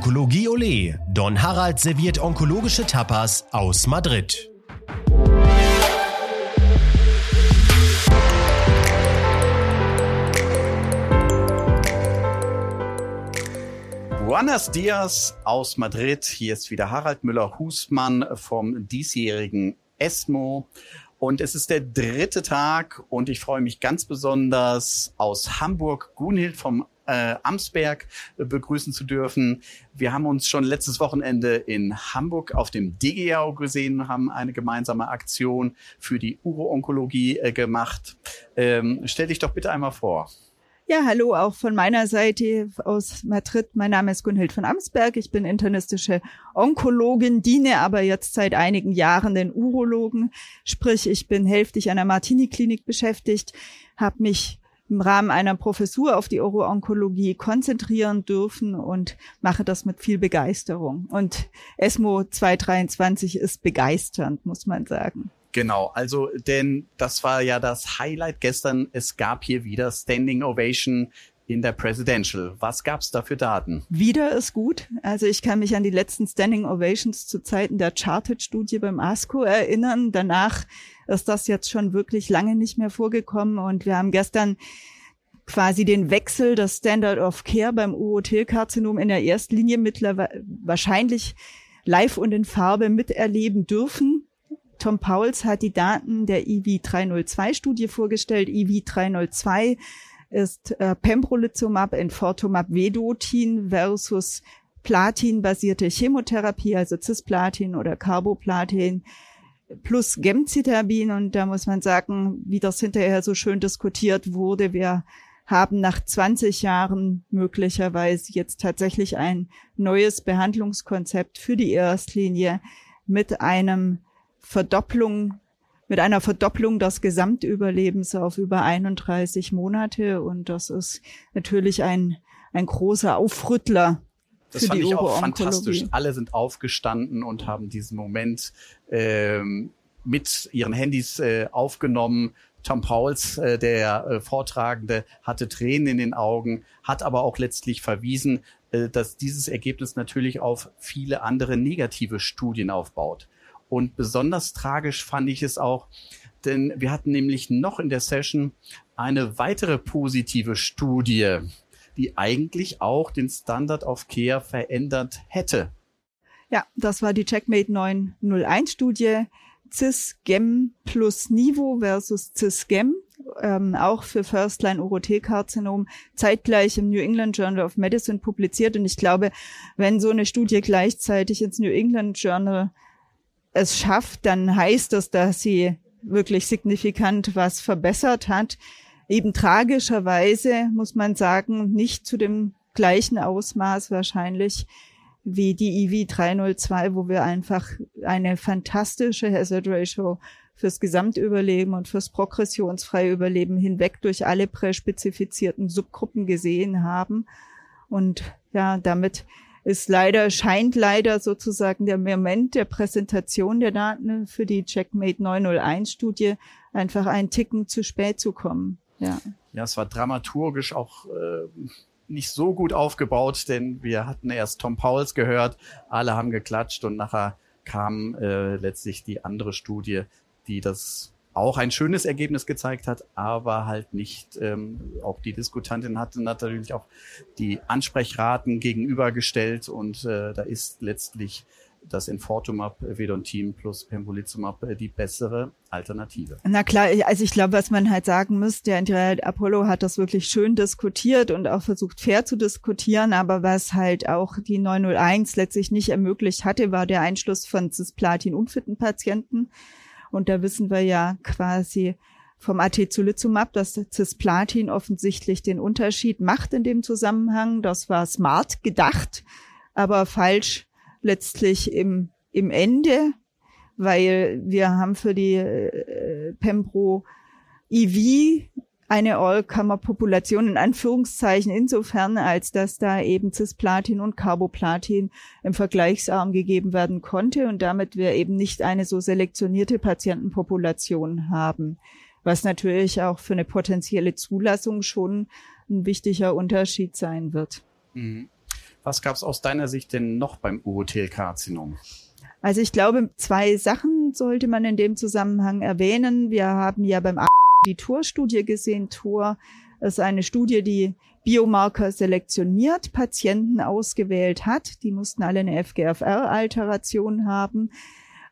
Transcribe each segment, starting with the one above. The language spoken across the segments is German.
Onkologie Ole. Don Harald serviert onkologische Tapas aus Madrid. Buenos Dias aus Madrid. Hier ist wieder Harald Müller-Husmann vom diesjährigen ESMO. Und es ist der dritte Tag und ich freue mich ganz besonders aus Hamburg Gunhild vom äh, Amsberg äh, begrüßen zu dürfen. Wir haben uns schon letztes Wochenende in Hamburg auf dem DGAU gesehen, haben eine gemeinsame Aktion für die Uro-Onkologie äh, gemacht. Ähm, stell dich doch bitte einmal vor. Ja, hallo auch von meiner Seite aus Madrid. Mein Name ist Gunhild von Amsberg. Ich bin internistische Onkologin, diene aber jetzt seit einigen Jahren den Urologen. Sprich, ich bin hälftig an der Martini-Klinik beschäftigt, habe mich im Rahmen einer Professur auf die Uro-Onkologie konzentrieren dürfen und mache das mit viel Begeisterung. Und ESMO 223 ist begeisternd, muss man sagen. Genau, also denn das war ja das Highlight gestern. Es gab hier wieder Standing Ovation in der Presidential. Was gab's da für Daten? Wieder ist gut. Also ich kann mich an die letzten Standing Ovations zu Zeiten der Charted-Studie beim ASCO erinnern. Danach ist das jetzt schon wirklich lange nicht mehr vorgekommen und wir haben gestern quasi den Wechsel des Standard of Care beim Urothelkarzinom in der Erstlinie mittlerweile wahrscheinlich live und in Farbe miterleben dürfen. Tom Pauls hat die Daten der EV302-Studie vorgestellt. EV302 ist äh, Pembrolizumab, Enfortumab Vedotin versus Platin-basierte Chemotherapie, also Cisplatin oder Carboplatin plus Gemcitabin. Und da muss man sagen, wie das hinterher so schön diskutiert wurde, wir haben nach 20 Jahren möglicherweise jetzt tatsächlich ein neues Behandlungskonzept für die Erstlinie mit einem Verdopplung, mit einer Verdopplung des Gesamtüberlebens auf über 31 Monate. Und das ist natürlich ein, ein großer Aufrüttler das fand ich auch fantastisch. Alle sind aufgestanden und haben diesen Moment ähm, mit ihren Handys äh, aufgenommen. Tom Pauls, äh, der äh, Vortragende, hatte Tränen in den Augen, hat aber auch letztlich verwiesen, äh, dass dieses Ergebnis natürlich auf viele andere negative Studien aufbaut. Und besonders tragisch fand ich es auch, denn wir hatten nämlich noch in der Session eine weitere positive Studie, die eigentlich auch den Standard of Care verändert hätte. Ja, das war die Checkmate 901 Studie. CIS-GEM plus Nivo versus CIS-GEM, ähm, auch für First-Line-Urothelkarzinom, zeitgleich im New England Journal of Medicine publiziert. Und ich glaube, wenn so eine Studie gleichzeitig ins New England Journal es schafft, dann heißt das, dass sie wirklich signifikant was verbessert hat. Eben tragischerweise muss man sagen, nicht zu dem gleichen Ausmaß wahrscheinlich wie die EV 302, wo wir einfach eine fantastische Hazard Ratio fürs Gesamtüberleben und fürs progressionsfreie Überleben hinweg durch alle präspezifizierten Subgruppen gesehen haben. Und ja, damit ist leider, scheint leider sozusagen der Moment der Präsentation der Daten für die Checkmate 901 Studie einfach ein Ticken zu spät zu kommen. Ja, ja es war dramaturgisch auch äh, nicht so gut aufgebaut, denn wir hatten erst Tom Pauls gehört, alle haben geklatscht und nachher kam äh, letztlich die andere Studie, die das auch ein schönes Ergebnis gezeigt hat, aber halt nicht, ähm, auch die Diskutantin hatte natürlich auch die Ansprechraten gegenübergestellt und äh, da ist letztlich das Infortumab Vedontin plus Pembrolizumab die bessere Alternative. Na klar, also ich glaube, was man halt sagen muss, der Internet Apollo hat das wirklich schön diskutiert und auch versucht fair zu diskutieren, aber was halt auch die 901 letztlich nicht ermöglicht hatte, war der Einschluss von cisplatin unfitten Patienten. Und da wissen wir ja quasi vom Atezolizumab, dass Cisplatin offensichtlich den Unterschied macht in dem Zusammenhang. Das war smart gedacht, aber falsch letztlich im, im Ende, weil wir haben für die äh, Pembro EV eine All-Comer-Population in Anführungszeichen insofern, als dass da eben Cisplatin und Carboplatin im Vergleichsarm gegeben werden konnte und damit wir eben nicht eine so selektionierte Patientenpopulation haben, was natürlich auch für eine potenzielle Zulassung schon ein wichtiger Unterschied sein wird. Mhm. Was gab es aus deiner Sicht denn noch beim Urothelkarzinom? Also ich glaube, zwei Sachen sollte man in dem Zusammenhang erwähnen. Wir haben ja beim die Tour-Studie gesehen. Tour ist eine Studie, die Biomarker selektioniert, Patienten ausgewählt hat. Die mussten alle eine FGFR-Alteration haben.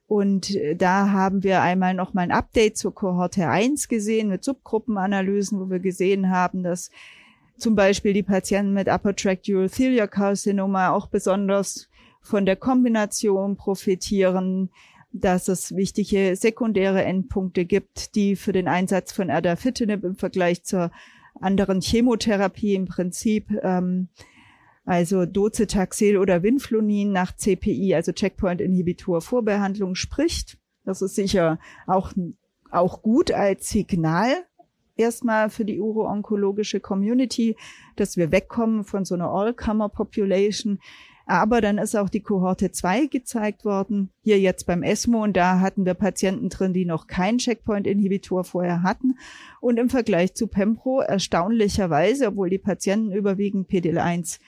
Und äh, da haben wir einmal noch mal ein Update zur Kohorte 1 gesehen mit Subgruppenanalysen, wo wir gesehen haben, dass zum Beispiel die Patienten mit Upper Tract Urothelial Carcinoma auch besonders von der Kombination profitieren, dass es wichtige sekundäre Endpunkte gibt, die für den Einsatz von Erdafitinib im Vergleich zur anderen Chemotherapie im Prinzip, ähm, also Docetaxel oder Winflonin nach CPI, also Checkpoint-Inhibitor Vorbehandlung spricht. Das ist sicher auch, auch gut als Signal erstmal für die uro-onkologische Community, dass wir wegkommen von so einer All-Comer-Population aber dann ist auch die Kohorte 2 gezeigt worden, hier jetzt beim ESMO. Und da hatten wir Patienten drin, die noch keinen Checkpoint-Inhibitor vorher hatten. Und im Vergleich zu Pembro erstaunlicherweise, obwohl die Patienten überwiegend PDL1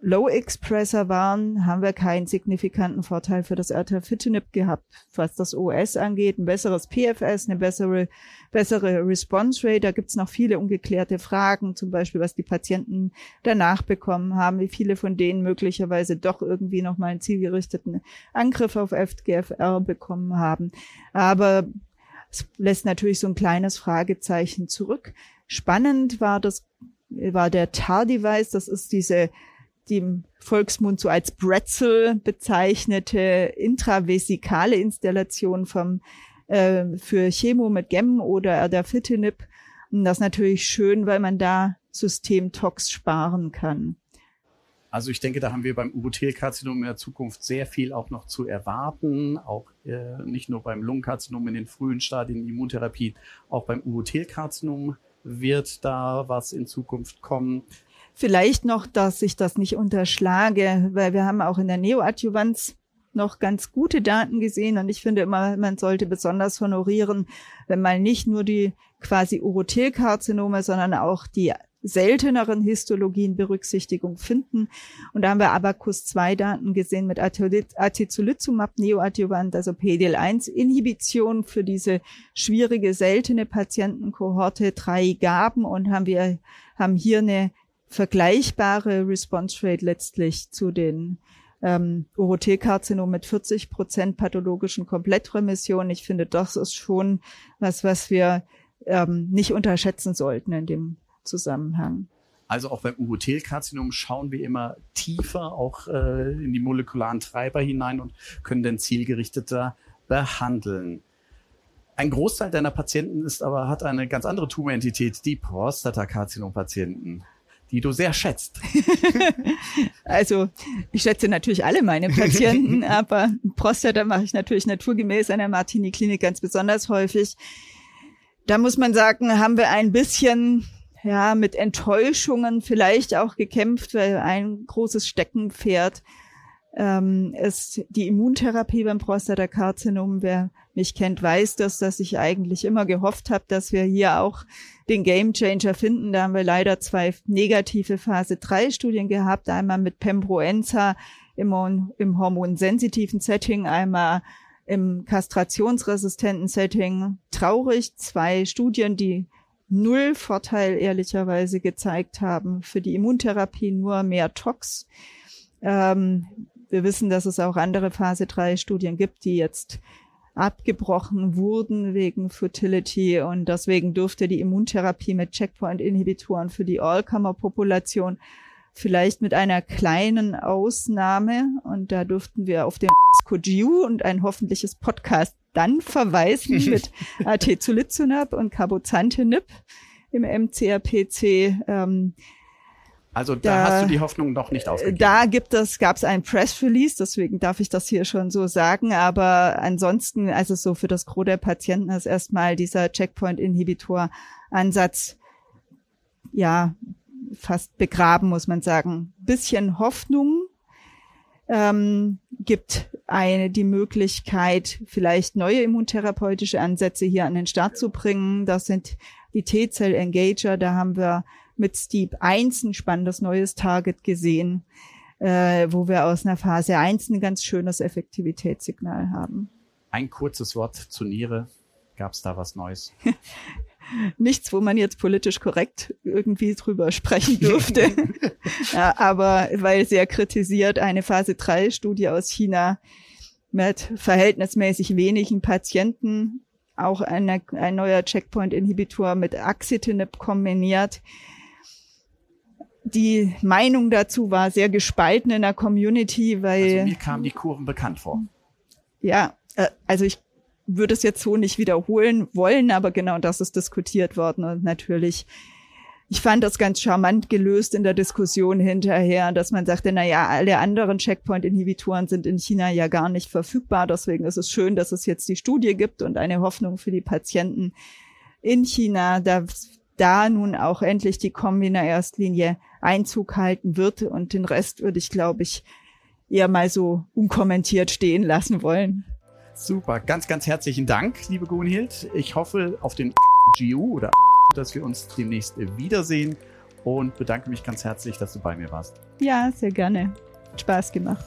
Low Expressor waren, haben wir keinen signifikanten Vorteil für das Ertafitinib gehabt, was das OS angeht. Ein besseres PFS, eine bessere, bessere Response Rate. Da gibt's noch viele ungeklärte Fragen, zum Beispiel, was die Patienten danach bekommen haben, wie viele von denen möglicherweise doch irgendwie nochmal einen zielgerichteten Angriff auf FGFR bekommen haben. Aber es lässt natürlich so ein kleines Fragezeichen zurück. Spannend war das, war der TAR-Device. Das ist diese die im Volksmund so als Bretzel bezeichnete intravesikale Installation vom, äh, für Chemo mit Gem oder Erdafitinib. Und das ist natürlich schön, weil man da Systemtox sparen kann. Also ich denke, da haben wir beim Urothelkarzinom in der Zukunft sehr viel auch noch zu erwarten, auch äh, nicht nur beim Lungenkarzinom in den frühen Stadien Immuntherapie, auch beim Urothelkarzinom wird da was in Zukunft kommen. Vielleicht noch, dass ich das nicht unterschlage, weil wir haben auch in der Neoadjuvanz noch ganz gute Daten gesehen und ich finde immer, man sollte besonders honorieren, wenn man nicht nur die quasi Urothelkarzinome, sondern auch die selteneren Histologien Berücksichtigung finden. Und da haben wir Abacus 2 Daten gesehen mit Atezolizumab Neoadjuvant, also PDL1 Inhibition für diese schwierige seltene Patientenkohorte drei gaben und haben wir haben hier eine vergleichbare Response Rate letztlich zu den ähm, Urothelkarzinom mit 40 Prozent pathologischen Komplettremission. Ich finde, das ist schon was, was wir ähm, nicht unterschätzen sollten in dem Zusammenhang. Also auch beim Urothelkarzinom schauen wir immer tiefer auch äh, in die molekularen Treiber hinein und können dann zielgerichteter behandeln. Ein Großteil deiner Patienten ist aber, hat eine ganz andere Tumorentität, die Prostatakarzinom-Patienten die du sehr schätzt. also ich schätze natürlich alle meine Patienten, aber Prostata mache ich natürlich naturgemäß an der Martini-Klinik ganz besonders häufig. Da muss man sagen, haben wir ein bisschen ja mit Enttäuschungen vielleicht auch gekämpft, weil ein großes Steckenpferd ähm, ist die Immuntherapie beim Prostatakarzinom. Wer mich kennt, weiß das, dass ich eigentlich immer gehofft habe, dass wir hier auch den Gamechanger finden. Da haben wir leider zwei negative Phase 3 Studien gehabt. Einmal mit Pembroenza im, im hormonsensitiven Setting, einmal im kastrationsresistenten Setting. Traurig, zwei Studien, die null Vorteil ehrlicherweise gezeigt haben. Für die Immuntherapie nur mehr Tox. Ähm, wir wissen, dass es auch andere Phase 3 Studien gibt, die jetzt abgebrochen wurden wegen Fertility und deswegen durfte die Immuntherapie mit Checkpoint-Inhibitoren für die Allkammer-Population vielleicht mit einer kleinen Ausnahme und da durften wir auf den Cogiu und ein hoffentliches Podcast dann verweisen mit Atezolizumab und Cabozantinib im MCRPC. Ähm, also da, da, hast du die Hoffnung noch nicht aufgegeben. Da gibt es, gab es ein Press Release, deswegen darf ich das hier schon so sagen. Aber ansonsten, also so für das Gros der Patienten ist erstmal dieser Checkpoint-Inhibitor-Ansatz ja fast begraben, muss man sagen. Bisschen Hoffnung ähm, gibt eine die Möglichkeit, vielleicht neue immuntherapeutische Ansätze hier an den Start zu bringen. Das sind die T-Zell-Engager. Da haben wir mit Steep 1 ein spannendes neues Target gesehen. äh, wo wir aus einer Phase 1 ein ganz schönes Effektivitätssignal haben. Ein kurzes Wort zur Niere. Gab es da was Neues? Nichts, wo man jetzt politisch korrekt irgendwie drüber sprechen dürfte. ja, aber weil sehr kritisiert eine Phase 3 Studie aus China mit verhältnismäßig wenigen Patienten, auch eine, ein neuer Checkpoint-Inhibitor mit Axitinib kombiniert. Die Meinung dazu war sehr gespalten in der Community, weil. Also mir kamen die Kurven bekannt vor. Ja, äh, also ich würde es jetzt so nicht wiederholen wollen, aber genau das ist diskutiert worden und natürlich ich fand das ganz charmant gelöst in der Diskussion hinterher, dass man sagte, na ja, alle anderen Checkpoint-Inhibitoren sind in China ja gar nicht verfügbar. Deswegen ist es schön, dass es jetzt die Studie gibt und eine Hoffnung für die Patienten in China, dass da nun auch endlich die Kombiner Erstlinie Einzug halten wird. Und den Rest würde ich, glaube ich, eher mal so unkommentiert stehen lassen wollen. Super, ganz, ganz herzlichen Dank, liebe Gunhild. Ich hoffe auf den GU oder dass wir uns demnächst wiedersehen und bedanke mich ganz herzlich, dass du bei mir warst. Ja, sehr gerne. Spaß gemacht.